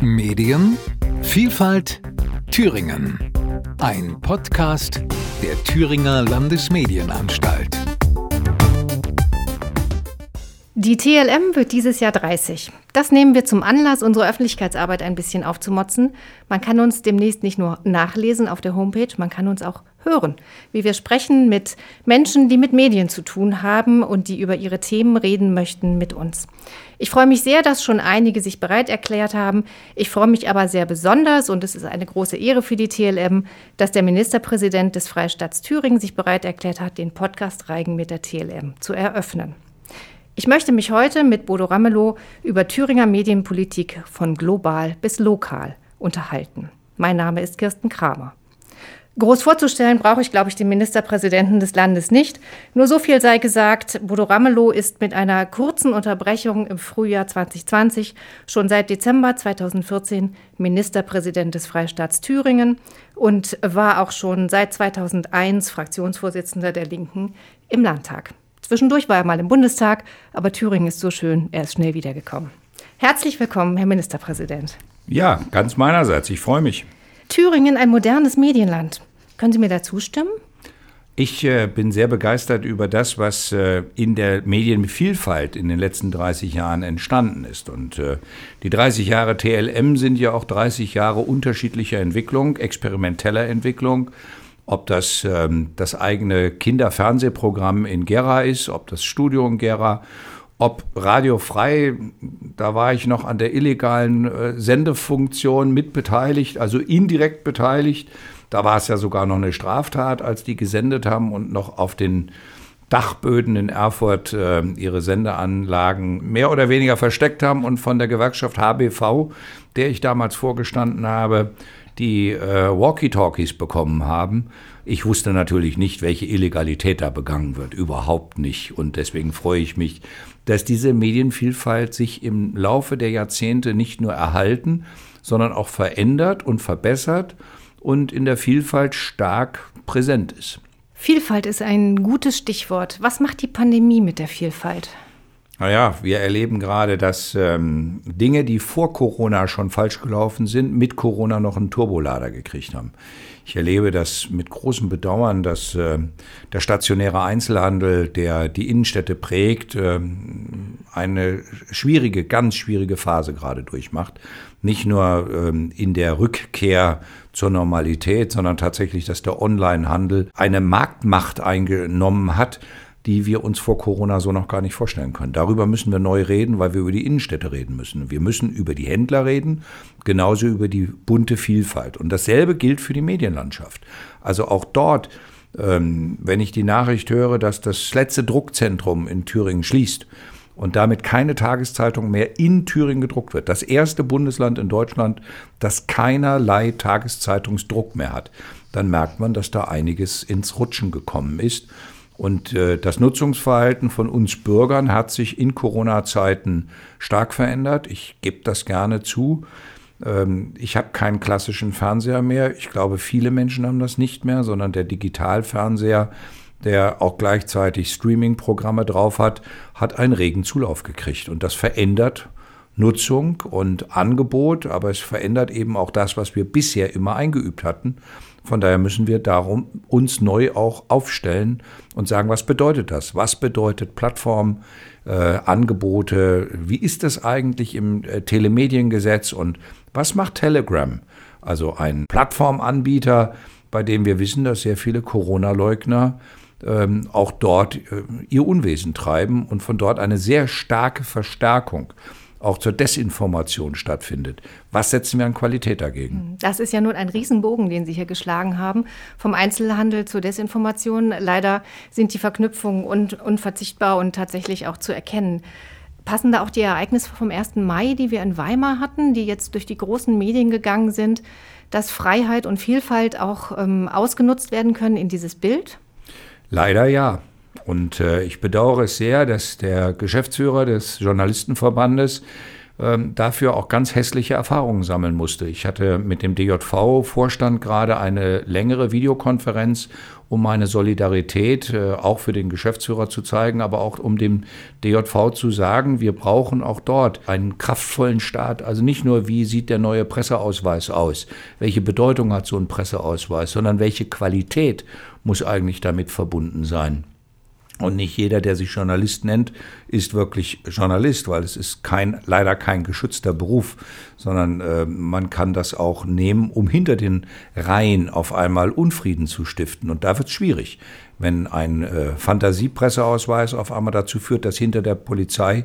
Medien, Vielfalt, Thüringen. Ein Podcast der Thüringer Landesmedienanstalt. Die TLM wird dieses Jahr 30. Das nehmen wir zum Anlass, unsere Öffentlichkeitsarbeit ein bisschen aufzumotzen. Man kann uns demnächst nicht nur nachlesen auf der Homepage, man kann uns auch hören, wie wir sprechen mit Menschen, die mit Medien zu tun haben und die über ihre Themen reden möchten mit uns. Ich freue mich sehr, dass schon einige sich bereit erklärt haben. Ich freue mich aber sehr besonders, und es ist eine große Ehre für die TLM, dass der Ministerpräsident des Freistaats Thüringen sich bereit erklärt hat, den Podcast Reigen mit der TLM zu eröffnen. Ich möchte mich heute mit Bodo Ramelow über Thüringer Medienpolitik von global bis lokal unterhalten. Mein Name ist Kirsten Kramer. Groß vorzustellen brauche ich, glaube ich, den Ministerpräsidenten des Landes nicht. Nur so viel sei gesagt, Bodo Ramelow ist mit einer kurzen Unterbrechung im Frühjahr 2020 schon seit Dezember 2014 Ministerpräsident des Freistaats Thüringen und war auch schon seit 2001 Fraktionsvorsitzender der Linken im Landtag. Zwischendurch war er mal im Bundestag, aber Thüringen ist so schön, er ist schnell wiedergekommen. Herzlich willkommen, Herr Ministerpräsident. Ja, ganz meinerseits. Ich freue mich. Thüringen ein modernes Medienland. Können Sie mir da zustimmen? Ich äh, bin sehr begeistert über das, was äh, in der Medienvielfalt in den letzten 30 Jahren entstanden ist. Und äh, die 30 Jahre TLM sind ja auch 30 Jahre unterschiedlicher Entwicklung, experimenteller Entwicklung ob das ähm, das eigene Kinderfernsehprogramm in Gera ist, ob das Studio in Gera, ob Radio Frei, da war ich noch an der illegalen äh, Sendefunktion mitbeteiligt, also indirekt beteiligt. Da war es ja sogar noch eine Straftat, als die gesendet haben und noch auf den Dachböden in Erfurt äh, ihre Sendeanlagen mehr oder weniger versteckt haben und von der Gewerkschaft HBV, der ich damals vorgestanden habe, die äh, Walkie-Talkies bekommen haben. Ich wusste natürlich nicht, welche Illegalität da begangen wird, überhaupt nicht. Und deswegen freue ich mich, dass diese Medienvielfalt sich im Laufe der Jahrzehnte nicht nur erhalten, sondern auch verändert und verbessert und in der Vielfalt stark präsent ist. Vielfalt ist ein gutes Stichwort. Was macht die Pandemie mit der Vielfalt? Naja, wir erleben gerade, dass ähm, Dinge, die vor Corona schon falsch gelaufen sind, mit Corona noch einen Turbolader gekriegt haben. Ich erlebe das mit großem Bedauern, dass äh, der stationäre Einzelhandel, der die Innenstädte prägt, äh, eine schwierige, ganz schwierige Phase gerade durchmacht. Nicht nur ähm, in der Rückkehr zur Normalität, sondern tatsächlich, dass der Onlinehandel eine Marktmacht eingenommen hat, die wir uns vor Corona so noch gar nicht vorstellen können. Darüber müssen wir neu reden, weil wir über die Innenstädte reden müssen. Wir müssen über die Händler reden, genauso über die bunte Vielfalt. Und dasselbe gilt für die Medienlandschaft. Also auch dort, ähm, wenn ich die Nachricht höre, dass das letzte Druckzentrum in Thüringen schließt, und damit keine Tageszeitung mehr in Thüringen gedruckt wird. Das erste Bundesland in Deutschland, das keinerlei Tageszeitungsdruck mehr hat. Dann merkt man, dass da einiges ins Rutschen gekommen ist. Und äh, das Nutzungsverhalten von uns Bürgern hat sich in Corona-Zeiten stark verändert. Ich gebe das gerne zu. Ähm, ich habe keinen klassischen Fernseher mehr. Ich glaube, viele Menschen haben das nicht mehr, sondern der Digitalfernseher, der auch gleichzeitig Streaming-Programme drauf hat, hat einen regen Zulauf gekriegt. Und das verändert Nutzung und Angebot, aber es verändert eben auch das, was wir bisher immer eingeübt hatten. Von daher müssen wir darum uns neu auch aufstellen und sagen, was bedeutet das? Was bedeutet Plattform, äh, Angebote? Wie ist das eigentlich im äh, Telemediengesetz und was macht Telegram? Also ein Plattformanbieter, bei dem wir wissen, dass sehr viele Corona-Leugner ähm, auch dort äh, ihr Unwesen treiben und von dort eine sehr starke Verstärkung auch zur Desinformation stattfindet. Was setzen wir an Qualität dagegen? Das ist ja nun ein Riesenbogen, den Sie hier geschlagen haben, vom Einzelhandel zur Desinformation. Leider sind die Verknüpfungen un unverzichtbar und tatsächlich auch zu erkennen. Passen da auch die Ereignisse vom 1. Mai, die wir in Weimar hatten, die jetzt durch die großen Medien gegangen sind, dass Freiheit und Vielfalt auch ähm, ausgenutzt werden können in dieses Bild? Leider ja. Und äh, ich bedauere es sehr, dass der Geschäftsführer des Journalistenverbandes ähm, dafür auch ganz hässliche Erfahrungen sammeln musste. Ich hatte mit dem DJV-Vorstand gerade eine längere Videokonferenz, um meine Solidarität äh, auch für den Geschäftsführer zu zeigen, aber auch um dem DJV zu sagen, wir brauchen auch dort einen kraftvollen Staat. Also nicht nur, wie sieht der neue Presseausweis aus, welche Bedeutung hat so ein Presseausweis, sondern welche Qualität muss eigentlich damit verbunden sein. Und nicht jeder, der sich Journalist nennt, ist wirklich Journalist, weil es ist kein, leider kein geschützter Beruf, sondern äh, man kann das auch nehmen, um hinter den Reihen auf einmal Unfrieden zu stiften. Und da wird es schwierig, wenn ein äh, Fantasiepresseausweis auf einmal dazu führt, dass hinter der Polizei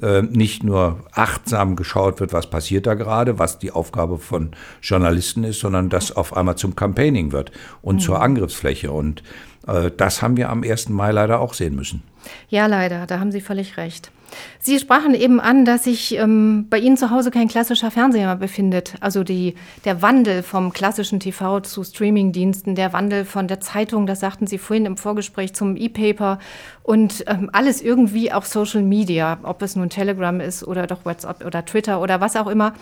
äh, nicht nur achtsam geschaut wird, was passiert da gerade, was die Aufgabe von Journalisten ist, sondern dass auf einmal zum Campaigning wird und mhm. zur Angriffsfläche. Und äh, das haben wir am 1. Mai leider auch sehen müssen. Ja, leider, da haben Sie völlig recht. Sie sprachen eben an, dass sich ähm, bei Ihnen zu Hause kein klassischer Fernseher mehr befindet. Also die, der Wandel vom klassischen TV zu Streamingdiensten, der Wandel von der Zeitung, das sagten Sie vorhin im Vorgespräch, zum E-Paper und ähm, alles irgendwie auch Social Media, ob es nun Telegram ist oder doch WhatsApp oder Twitter oder was auch immer.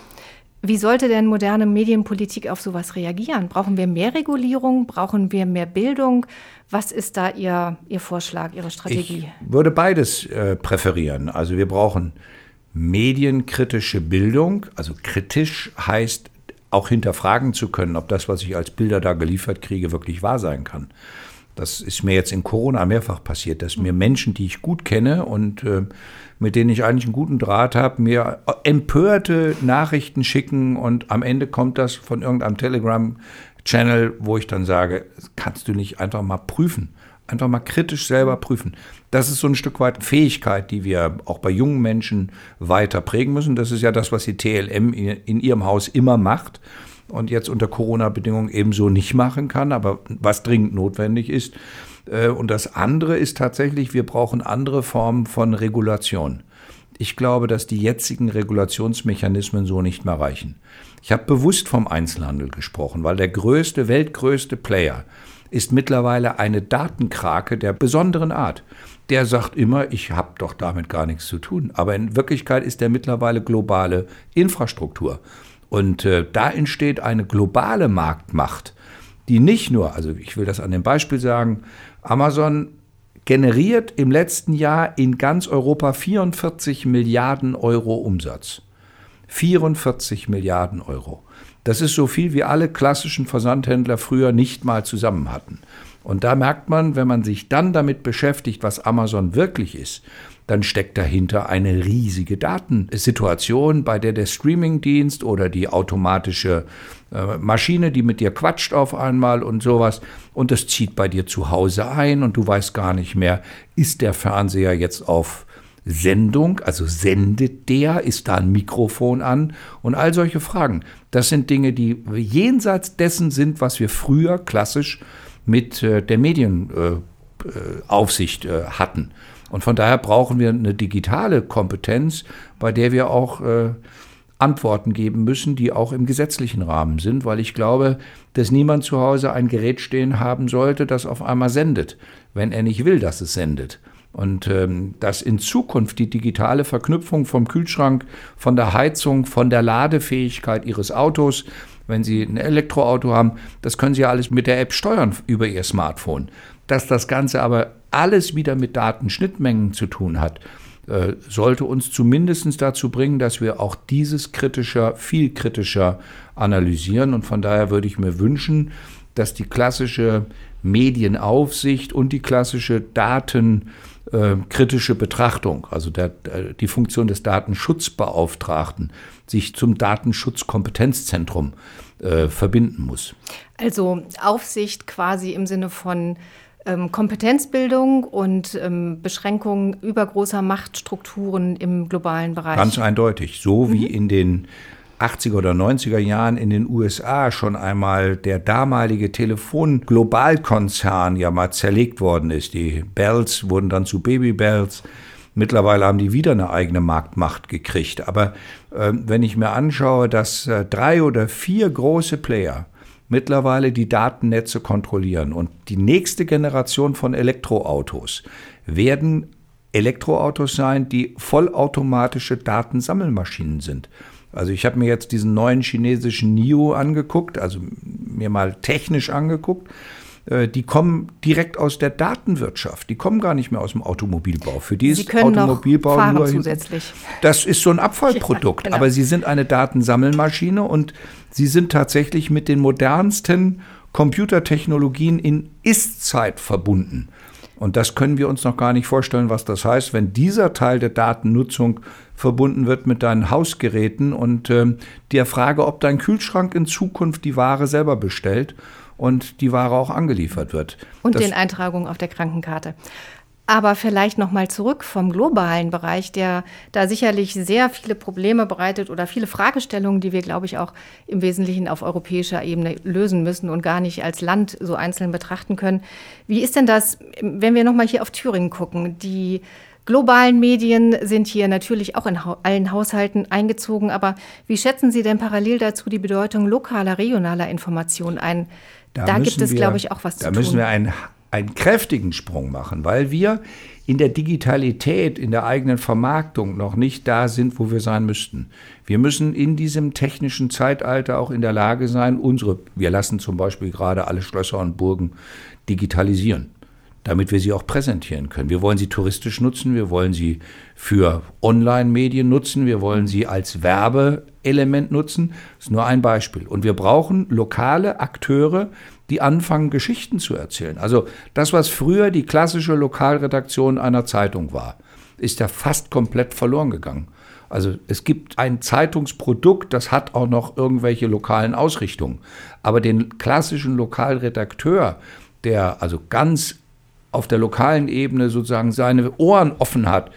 Wie sollte denn moderne Medienpolitik auf sowas reagieren? Brauchen wir mehr Regulierung? Brauchen wir mehr Bildung? Was ist da Ihr, Ihr Vorschlag, Ihre Strategie? Ich würde beides äh, präferieren. Also wir brauchen medienkritische Bildung. Also kritisch heißt auch hinterfragen zu können, ob das, was ich als Bilder da geliefert kriege, wirklich wahr sein kann. Das ist mir jetzt in Corona mehrfach passiert, dass mir Menschen, die ich gut kenne und äh, mit denen ich eigentlich einen guten Draht habe, mir empörte Nachrichten schicken und am Ende kommt das von irgendeinem Telegram-Channel, wo ich dann sage, kannst du nicht einfach mal prüfen, einfach mal kritisch selber prüfen. Das ist so ein Stück weit Fähigkeit, die wir auch bei jungen Menschen weiter prägen müssen. Das ist ja das, was die TLM in ihrem Haus immer macht und jetzt unter Corona-Bedingungen ebenso nicht machen kann, aber was dringend notwendig ist. Äh, und das andere ist tatsächlich, wir brauchen andere Formen von Regulation. Ich glaube, dass die jetzigen Regulationsmechanismen so nicht mehr reichen. Ich habe bewusst vom Einzelhandel gesprochen, weil der größte, weltgrößte Player ist mittlerweile eine Datenkrake der besonderen Art. Der sagt immer, ich habe doch damit gar nichts zu tun. Aber in Wirklichkeit ist der mittlerweile globale Infrastruktur. Und äh, da entsteht eine globale Marktmacht, die nicht nur, also ich will das an dem Beispiel sagen, Amazon generiert im letzten Jahr in ganz Europa 44 Milliarden Euro Umsatz. 44 Milliarden Euro. Das ist so viel, wie alle klassischen Versandhändler früher nicht mal zusammen hatten. Und da merkt man, wenn man sich dann damit beschäftigt, was Amazon wirklich ist, dann steckt dahinter eine riesige Datensituation, bei der der Streamingdienst oder die automatische äh, Maschine, die mit dir quatscht auf einmal und sowas, und das zieht bei dir zu Hause ein und du weißt gar nicht mehr, ist der Fernseher jetzt auf Sendung, also sendet der, ist da ein Mikrofon an und all solche Fragen. Das sind Dinge, die jenseits dessen sind, was wir früher klassisch mit äh, der Medienaufsicht äh, hatten. Und von daher brauchen wir eine digitale Kompetenz, bei der wir auch äh, Antworten geben müssen, die auch im gesetzlichen Rahmen sind, weil ich glaube, dass niemand zu Hause ein Gerät stehen haben sollte, das auf einmal sendet, wenn er nicht will, dass es sendet. Und ähm, dass in Zukunft die digitale Verknüpfung vom Kühlschrank, von der Heizung, von der Ladefähigkeit Ihres Autos, wenn Sie ein Elektroauto haben, das können Sie alles mit der App steuern über Ihr Smartphone. Dass das Ganze aber alles wieder mit Datenschnittmengen zu tun hat, äh, sollte uns zumindest dazu bringen, dass wir auch dieses kritischer, viel kritischer analysieren. Und von daher würde ich mir wünschen, dass die klassische Medienaufsicht und die klassische datenkritische Betrachtung, also der, äh, die Funktion des Datenschutzbeauftragten, sich zum Datenschutzkompetenzzentrum äh, verbinden muss. Also Aufsicht quasi im Sinne von ähm, Kompetenzbildung und ähm, Beschränkung übergroßer Machtstrukturen im globalen Bereich. Ganz eindeutig. So wie mhm. in den 80er oder 90er Jahren in den USA schon einmal der damalige Telefon-Globalkonzern ja mal zerlegt worden ist. Die Bells wurden dann zu Baby Bells. Mittlerweile haben die wieder eine eigene Marktmacht gekriegt. Aber wenn ich mir anschaue, dass äh, drei oder vier große Player mittlerweile die Datennetze kontrollieren. Und die nächste Generation von Elektroautos werden Elektroautos sein, die vollautomatische Datensammelmaschinen sind. Also ich habe mir jetzt diesen neuen chinesischen NIO angeguckt, also mir mal technisch angeguckt. Äh, die kommen direkt aus der Datenwirtschaft. Die kommen gar nicht mehr aus dem Automobilbau. Für die sie ist Automobilbau noch fahren nur zusätzlich. Das ist so ein Abfallprodukt. Ja, genau. Aber sie sind eine Datensammelmaschine und sie sind tatsächlich mit den modernsten Computertechnologien in Ist-Zeit verbunden. Und das können wir uns noch gar nicht vorstellen, was das heißt, wenn dieser Teil der Datennutzung verbunden wird mit deinen Hausgeräten und äh, der Frage, ob dein Kühlschrank in Zukunft die Ware selber bestellt und die Ware auch angeliefert wird. Und das, den Eintragungen auf der Krankenkarte. Aber vielleicht noch mal zurück vom globalen Bereich, der da sicherlich sehr viele Probleme bereitet oder viele Fragestellungen, die wir, glaube ich, auch im Wesentlichen auf europäischer Ebene lösen müssen und gar nicht als Land so einzeln betrachten können. Wie ist denn das, wenn wir noch mal hier auf Thüringen gucken? Die globalen Medien sind hier natürlich auch in allen Haushalten eingezogen. Aber wie schätzen Sie denn parallel dazu die Bedeutung lokaler, regionaler Information ein? Da, da gibt es, wir, glaube ich, auch was zu tun. Da müssen wir einen, einen kräftigen Sprung machen, weil wir in der Digitalität, in der eigenen Vermarktung noch nicht da sind, wo wir sein müssten. Wir müssen in diesem technischen Zeitalter auch in der Lage sein, unsere, wir lassen zum Beispiel gerade alle Schlösser und Burgen digitalisieren damit wir sie auch präsentieren können. Wir wollen sie touristisch nutzen, wir wollen sie für Online-Medien nutzen, wir wollen sie als Werbeelement nutzen. Das ist nur ein Beispiel. Und wir brauchen lokale Akteure, die anfangen, Geschichten zu erzählen. Also das, was früher die klassische Lokalredaktion einer Zeitung war, ist ja fast komplett verloren gegangen. Also es gibt ein Zeitungsprodukt, das hat auch noch irgendwelche lokalen Ausrichtungen. Aber den klassischen Lokalredakteur, der also ganz auf der lokalen Ebene sozusagen seine Ohren offen hat,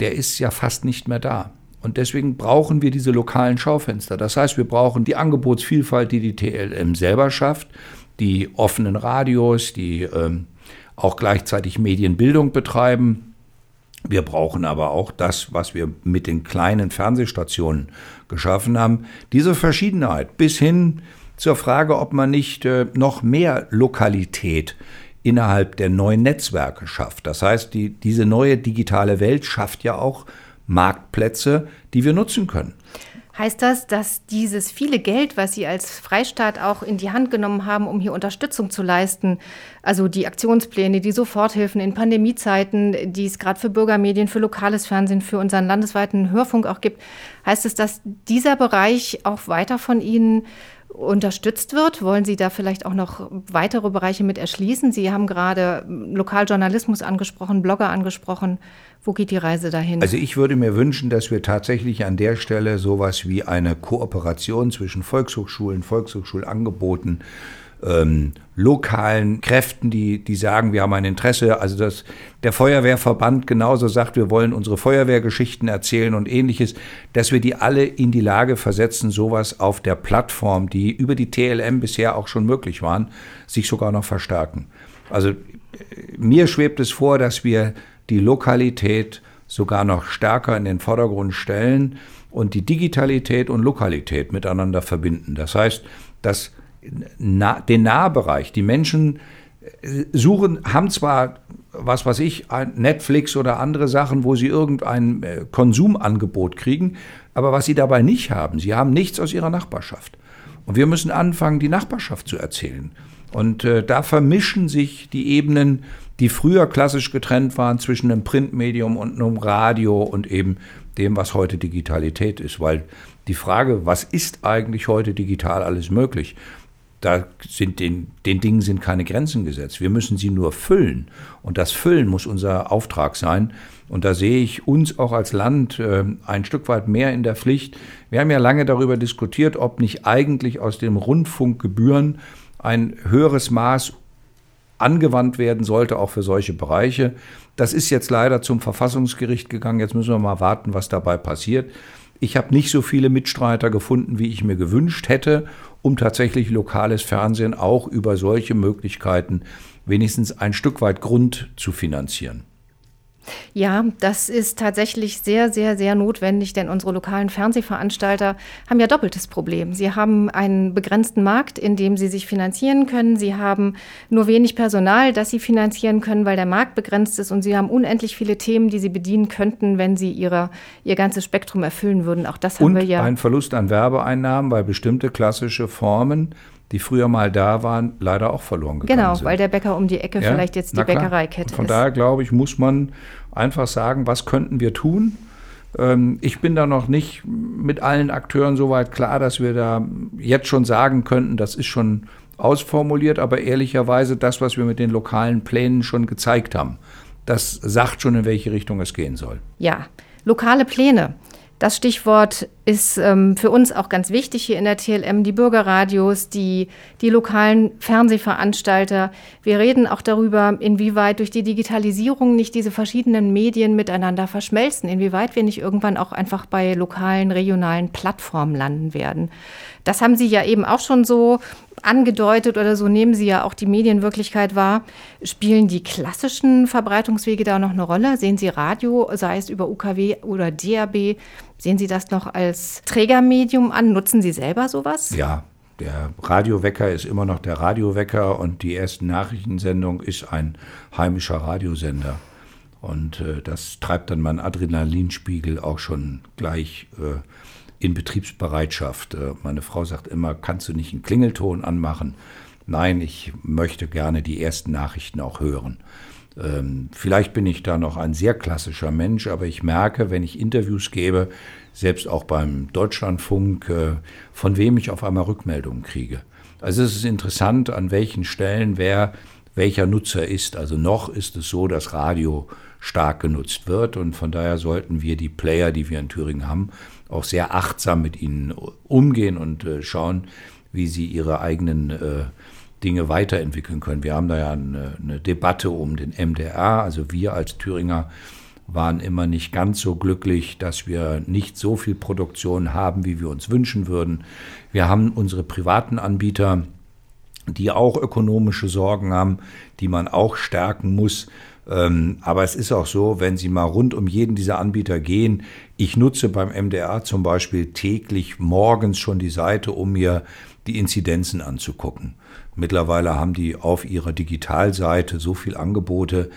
der ist ja fast nicht mehr da. Und deswegen brauchen wir diese lokalen Schaufenster. Das heißt, wir brauchen die Angebotsvielfalt, die die TLM selber schafft, die offenen Radios, die ähm, auch gleichzeitig Medienbildung betreiben. Wir brauchen aber auch das, was wir mit den kleinen Fernsehstationen geschaffen haben, diese Verschiedenheit bis hin zur Frage, ob man nicht äh, noch mehr Lokalität innerhalb der neuen Netzwerke schafft. Das heißt, die, diese neue digitale Welt schafft ja auch Marktplätze, die wir nutzen können. Heißt das, dass dieses viele Geld, was Sie als Freistaat auch in die Hand genommen haben, um hier Unterstützung zu leisten, also die Aktionspläne, die Soforthilfen in Pandemiezeiten, die es gerade für Bürgermedien, für lokales Fernsehen, für unseren landesweiten Hörfunk auch gibt, heißt es, dass dieser Bereich auch weiter von Ihnen unterstützt wird? Wollen Sie da vielleicht auch noch weitere Bereiche mit erschließen? Sie haben gerade Lokaljournalismus angesprochen, Blogger angesprochen. Wo geht die Reise dahin? Also ich würde mir wünschen, dass wir tatsächlich an der Stelle sowas wie eine Kooperation zwischen Volkshochschulen, Volkshochschulangeboten, ähm, lokalen Kräften, die, die sagen, wir haben ein Interesse. Also dass der Feuerwehrverband genauso sagt, wir wollen unsere Feuerwehrgeschichten erzählen und ähnliches, dass wir die alle in die Lage versetzen, sowas auf der Plattform, die über die TLM bisher auch schon möglich waren, sich sogar noch verstärken. Also mir schwebt es vor, dass wir die Lokalität sogar noch stärker in den Vordergrund stellen und die Digitalität und Lokalität miteinander verbinden. Das heißt, dass na, den Nahbereich. Die Menschen äh, suchen, haben zwar, was weiß ich, Netflix oder andere Sachen, wo sie irgendein äh, Konsumangebot kriegen, aber was sie dabei nicht haben, sie haben nichts aus ihrer Nachbarschaft. Und wir müssen anfangen, die Nachbarschaft zu erzählen. Und äh, da vermischen sich die Ebenen, die früher klassisch getrennt waren zwischen einem Printmedium und einem Radio und eben dem, was heute Digitalität ist. Weil die Frage, was ist eigentlich heute digital alles möglich? Da sind den, den Dingen sind keine Grenzen gesetzt. Wir müssen sie nur füllen. Und das Füllen muss unser Auftrag sein. Und da sehe ich uns auch als Land äh, ein Stück weit mehr in der Pflicht. Wir haben ja lange darüber diskutiert, ob nicht eigentlich aus den Rundfunkgebühren ein höheres Maß angewandt werden sollte, auch für solche Bereiche. Das ist jetzt leider zum Verfassungsgericht gegangen. Jetzt müssen wir mal warten, was dabei passiert. Ich habe nicht so viele Mitstreiter gefunden, wie ich mir gewünscht hätte um tatsächlich lokales Fernsehen auch über solche Möglichkeiten wenigstens ein Stück weit Grund zu finanzieren. Ja, das ist tatsächlich sehr, sehr, sehr notwendig, denn unsere lokalen Fernsehveranstalter haben ja doppeltes Problem. Sie haben einen begrenzten Markt, in dem sie sich finanzieren können. Sie haben nur wenig Personal, das sie finanzieren können, weil der Markt begrenzt ist. Und sie haben unendlich viele Themen, die sie bedienen könnten, wenn sie ihre, ihr ganzes Spektrum erfüllen würden. Auch das haben Und wir ja. ein Verlust an Werbeeinnahmen, weil bestimmte klassische Formen die früher mal da waren, leider auch verloren gegangen genau, sind. Genau, weil der Bäcker um die Ecke ja? vielleicht jetzt die Bäckereikette ist. Von daher glaube ich, muss man einfach sagen, was könnten wir tun? Ähm, ich bin da noch nicht mit allen Akteuren so weit klar, dass wir da jetzt schon sagen könnten, das ist schon ausformuliert, aber ehrlicherweise das, was wir mit den lokalen Plänen schon gezeigt haben, das sagt schon, in welche Richtung es gehen soll. Ja, lokale Pläne. Das Stichwort ist ähm, für uns auch ganz wichtig hier in der TLM, die Bürgerradios, die, die lokalen Fernsehveranstalter. Wir reden auch darüber, inwieweit durch die Digitalisierung nicht diese verschiedenen Medien miteinander verschmelzen, inwieweit wir nicht irgendwann auch einfach bei lokalen, regionalen Plattformen landen werden. Das haben Sie ja eben auch schon so angedeutet oder so nehmen Sie ja auch die Medienwirklichkeit wahr. Spielen die klassischen Verbreitungswege da noch eine Rolle? Sehen Sie Radio, sei es über UKW oder DAB, sehen Sie das noch als Trägermedium an? Nutzen Sie selber sowas? Ja, der Radiowecker ist immer noch der Radiowecker und die erste Nachrichtensendung ist ein heimischer Radiosender. Und äh, das treibt dann meinen Adrenalinspiegel auch schon gleich äh, in Betriebsbereitschaft. Äh, meine Frau sagt immer, kannst du nicht einen Klingelton anmachen? Nein, ich möchte gerne die ersten Nachrichten auch hören. Ähm, vielleicht bin ich da noch ein sehr klassischer Mensch, aber ich merke, wenn ich Interviews gebe, selbst auch beim Deutschlandfunk, äh, von wem ich auf einmal Rückmeldungen kriege. Also es ist interessant, an welchen Stellen wer welcher Nutzer ist. Also noch ist es so, dass Radio stark genutzt wird und von daher sollten wir die Player, die wir in Thüringen haben, auch sehr achtsam mit ihnen umgehen und äh, schauen, wie sie ihre eigenen äh, Dinge weiterentwickeln können. Wir haben da ja eine, eine, Debatte um den MDR. Also wir als Thüringer waren immer nicht ganz so glücklich, dass wir nicht so viel Produktion haben, wie wir uns wünschen würden. Wir haben unsere privaten Anbieter, die auch ökonomische Sorgen haben, die man auch stärken muss. Ähm, aber es ist auch so, wenn Sie mal rund um jeden dieser Anbieter gehen, ich nutze beim MDR zum Beispiel täglich morgens schon die Seite, um mir die Inzidenzen anzugucken. Mittlerweile haben die auf ihrer Digitalseite so viel Angebote,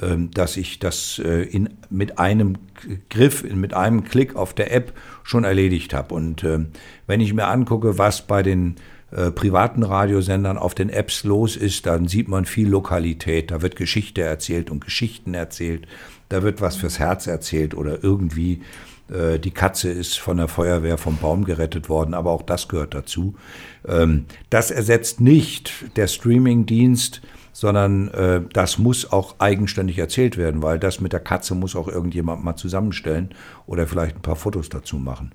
ähm, dass ich das äh, in, mit einem Griff, mit einem Klick auf der App schon erledigt habe. Und ähm, wenn ich mir angucke, was bei den äh, privaten Radiosendern auf den Apps los ist, dann sieht man viel Lokalität. Da wird Geschichte erzählt und Geschichten erzählt. Da wird was fürs Herz erzählt oder irgendwie äh, die Katze ist von der Feuerwehr vom Baum gerettet worden, aber auch das gehört dazu. Ähm, das ersetzt nicht der Streamingdienst, sondern äh, das muss auch eigenständig erzählt werden, weil das mit der Katze muss auch irgendjemand mal zusammenstellen oder vielleicht ein paar Fotos dazu machen.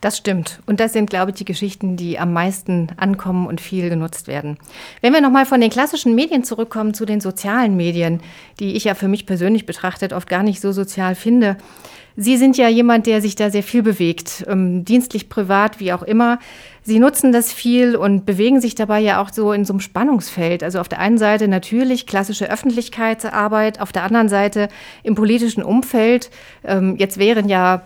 Das stimmt. Und das sind, glaube ich, die Geschichten, die am meisten ankommen und viel genutzt werden. Wenn wir nochmal von den klassischen Medien zurückkommen zu den sozialen Medien, die ich ja für mich persönlich betrachtet oft gar nicht so sozial finde. Sie sind ja jemand, der sich da sehr viel bewegt, ähm, dienstlich, privat, wie auch immer. Sie nutzen das viel und bewegen sich dabei ja auch so in so einem Spannungsfeld. Also auf der einen Seite natürlich klassische Öffentlichkeitsarbeit, auf der anderen Seite im politischen Umfeld. Ähm, jetzt wären ja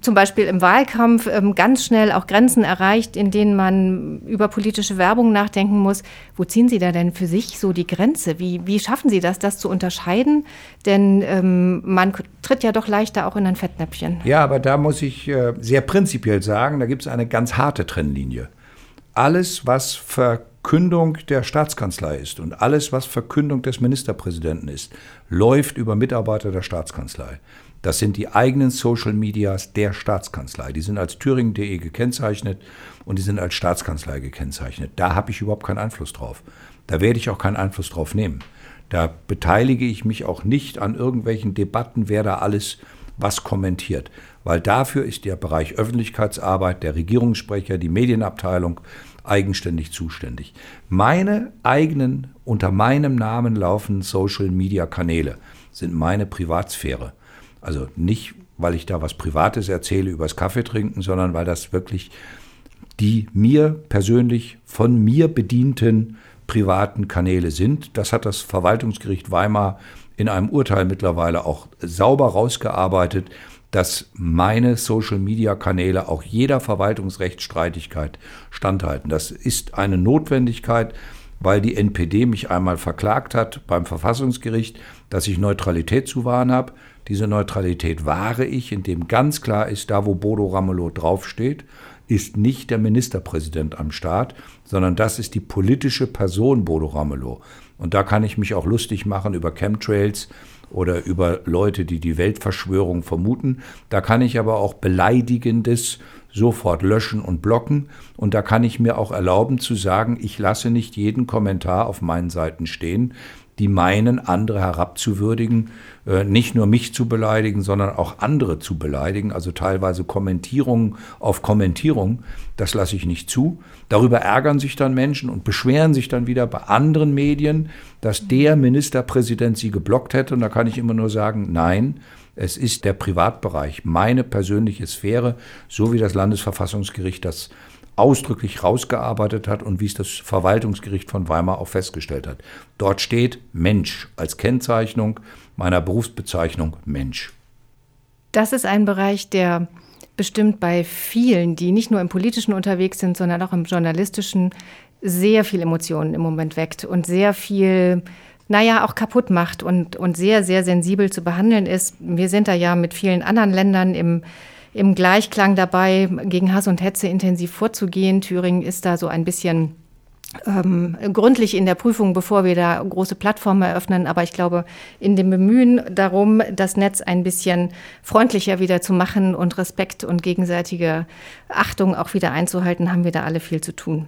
zum Beispiel im Wahlkampf ähm, ganz schnell auch Grenzen erreicht, in denen man über politische Werbung nachdenken muss. Wo ziehen Sie da denn für sich so die Grenze? Wie, wie schaffen Sie das, das zu unterscheiden? Denn ähm, man tritt ja doch leichter auch in ein Fettnäpfchen. Ja, aber da muss ich äh, sehr prinzipiell sagen, da gibt es eine ganz harte Trennung. Trennlinie. Alles, was Verkündung der Staatskanzlei ist und alles, was Verkündung des Ministerpräsidenten ist, läuft über Mitarbeiter der Staatskanzlei. Das sind die eigenen Social Medias der Staatskanzlei. Die sind als thüringen.de gekennzeichnet und die sind als Staatskanzlei gekennzeichnet. Da habe ich überhaupt keinen Einfluss drauf. Da werde ich auch keinen Einfluss drauf nehmen. Da beteilige ich mich auch nicht an irgendwelchen Debatten, wer da alles was kommentiert weil dafür ist der Bereich Öffentlichkeitsarbeit, der Regierungssprecher, die Medienabteilung eigenständig zuständig. Meine eigenen, unter meinem Namen laufenden Social-Media-Kanäle sind meine Privatsphäre. Also nicht, weil ich da was Privates erzähle übers Kaffee trinken, sondern weil das wirklich die mir persönlich von mir bedienten privaten Kanäle sind. Das hat das Verwaltungsgericht Weimar in einem Urteil mittlerweile auch sauber rausgearbeitet, dass meine Social-Media-Kanäle auch jeder Verwaltungsrechtsstreitigkeit standhalten. Das ist eine Notwendigkeit, weil die NPD mich einmal verklagt hat beim Verfassungsgericht, dass ich Neutralität zu wahren habe. Diese Neutralität wahre ich, indem ganz klar ist, da wo Bodo Ramelow draufsteht, ist nicht der Ministerpräsident am Start, sondern das ist die politische Person Bodo Ramelow. Und da kann ich mich auch lustig machen über Chemtrails oder über Leute, die die Weltverschwörung vermuten. Da kann ich aber auch Beleidigendes sofort löschen und blocken. Und da kann ich mir auch erlauben zu sagen, ich lasse nicht jeden Kommentar auf meinen Seiten stehen, die meinen, andere herabzuwürdigen, äh, nicht nur mich zu beleidigen, sondern auch andere zu beleidigen, also teilweise Kommentierungen auf Kommentierung, das lasse ich nicht zu. Darüber ärgern sich dann Menschen und beschweren sich dann wieder bei anderen Medien, dass der Ministerpräsident sie geblockt hätte. Und da kann ich immer nur sagen, nein, es ist der Privatbereich, meine persönliche Sphäre, so wie das Landesverfassungsgericht das ausdrücklich rausgearbeitet hat und wie es das Verwaltungsgericht von Weimar auch festgestellt hat. Dort steht Mensch als Kennzeichnung meiner Berufsbezeichnung Mensch. Das ist ein Bereich, der bestimmt bei vielen, die nicht nur im politischen unterwegs sind, sondern auch im journalistischen, sehr viel Emotionen im Moment weckt und sehr viel, naja, auch kaputt macht und, und sehr, sehr sensibel zu behandeln ist. Wir sind da ja mit vielen anderen Ländern im im Gleichklang dabei, gegen Hass und Hetze intensiv vorzugehen. Thüringen ist da so ein bisschen ähm, gründlich in der Prüfung, bevor wir da große Plattformen eröffnen. Aber ich glaube, in dem Bemühen darum, das Netz ein bisschen freundlicher wieder zu machen und Respekt und gegenseitige Achtung auch wieder einzuhalten, haben wir da alle viel zu tun.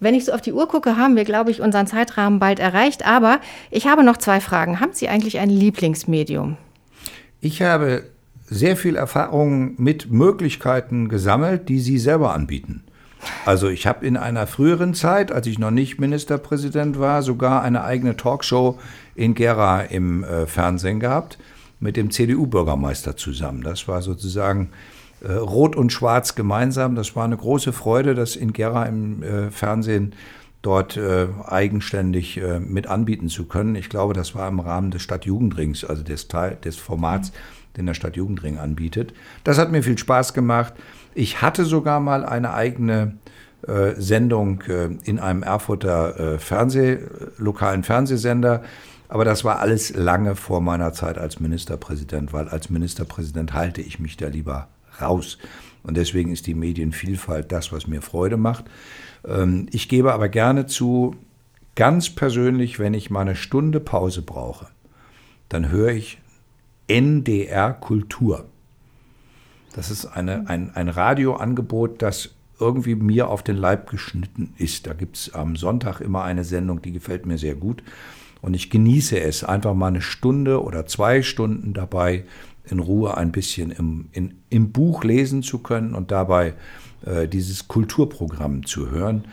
Wenn ich so auf die Uhr gucke, haben wir, glaube ich, unseren Zeitrahmen bald erreicht. Aber ich habe noch zwei Fragen. Haben Sie eigentlich ein Lieblingsmedium? Ich habe sehr viel Erfahrung mit Möglichkeiten gesammelt, die sie selber anbieten. Also ich habe in einer früheren Zeit, als ich noch nicht Ministerpräsident war, sogar eine eigene Talkshow in Gera im äh, Fernsehen gehabt mit dem CDU-Bürgermeister zusammen. Das war sozusagen äh, Rot und Schwarz gemeinsam. Das war eine große Freude, das in Gera im äh, Fernsehen dort äh, eigenständig äh, mit anbieten zu können. Ich glaube, das war im Rahmen des Stadtjugendrings, also des, Teil, des Formats. Den der Stadtjugendring anbietet. Das hat mir viel Spaß gemacht. Ich hatte sogar mal eine eigene äh, Sendung äh, in einem Erfurter äh, Fernseh, lokalen Fernsehsender. Aber das war alles lange vor meiner Zeit als Ministerpräsident, weil als Ministerpräsident halte ich mich da lieber raus. Und deswegen ist die Medienvielfalt das, was mir Freude macht. Ähm, ich gebe aber gerne zu, ganz persönlich, wenn ich mal eine Stunde Pause brauche, dann höre ich NDR Kultur. Das ist eine, ein, ein Radioangebot, das irgendwie mir auf den Leib geschnitten ist. Da gibt es am Sonntag immer eine Sendung, die gefällt mir sehr gut. Und ich genieße es, einfach mal eine Stunde oder zwei Stunden dabei in Ruhe ein bisschen im, in, im Buch lesen zu können und dabei äh, dieses Kulturprogramm zu hören.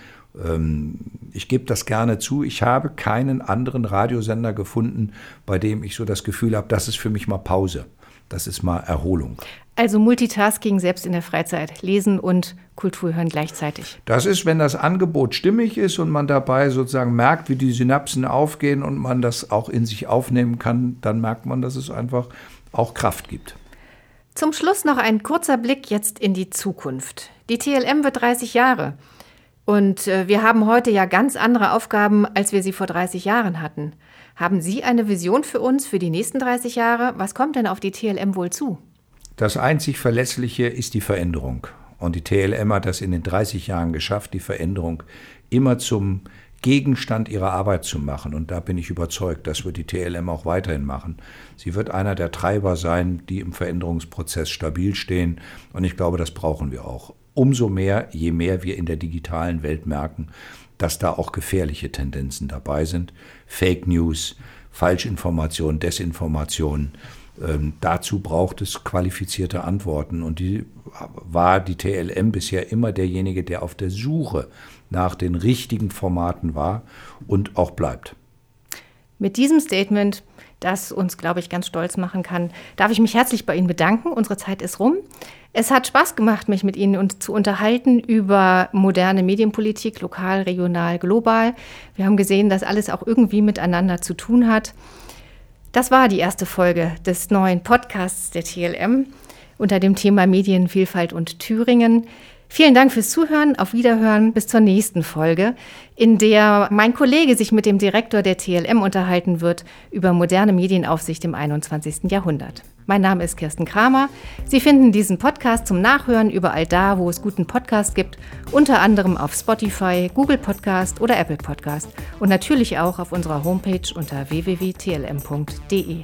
Ähm, ich gebe das gerne zu, ich habe keinen anderen Radiosender gefunden, bei dem ich so das Gefühl habe, das ist für mich mal Pause, das ist mal Erholung. Also Multitasking selbst in der Freizeit, lesen und Kultur hören gleichzeitig. Das ist, wenn das Angebot stimmig ist und man dabei sozusagen merkt, wie die Synapsen aufgehen und man das auch in sich aufnehmen kann, dann merkt man, dass es einfach auch Kraft gibt. Zum Schluss noch ein kurzer Blick jetzt in die Zukunft. Die TLM wird 30 Jahre. Und äh, wir haben heute ja ganz andere Aufgaben, als wir sie vor 30 Jahren hatten. Haben Sie eine Vision für uns für die nächsten 30 Jahre? Was kommt denn auf die TLM wohl zu? Das einzig Verlässliche ist die Veränderung. Und die TLM hat das in den 30 Jahren geschafft, die Veränderung immer zum Gegenstand ihrer Arbeit zu machen. Und da bin ich überzeugt, das wird die TLM auch weiterhin machen. Sie wird einer der Treiber sein, die im Veränderungsprozess stabil stehen. Und ich glaube, das brauchen wir auch umso mehr, je mehr wir in der digitalen Welt merken, dass da auch gefährliche Tendenzen dabei sind. Fake News, Falschinformationen, Desinformationen. Ähm, dazu braucht es qualifizierte Antworten. Und die war die TLM bisher immer derjenige, der auf der Suche nach den richtigen Formaten war und auch bleibt. Mit diesem Statement, das uns, glaube ich, ganz stolz machen kann, darf ich mich herzlich bei Ihnen bedanken. Unsere Zeit ist rum. Es hat Spaß gemacht, mich mit Ihnen zu unterhalten über moderne Medienpolitik, lokal, regional, global. Wir haben gesehen, dass alles auch irgendwie miteinander zu tun hat. Das war die erste Folge des neuen Podcasts der TLM unter dem Thema Medienvielfalt und Thüringen. Vielen Dank fürs Zuhören. Auf Wiederhören bis zur nächsten Folge, in der mein Kollege sich mit dem Direktor der TLM unterhalten wird über moderne Medienaufsicht im 21. Jahrhundert. Mein Name ist Kirsten Kramer. Sie finden diesen Podcast zum Nachhören überall da, wo es guten Podcast gibt, unter anderem auf Spotify, Google Podcast oder Apple Podcast und natürlich auch auf unserer Homepage unter www.tlm.de.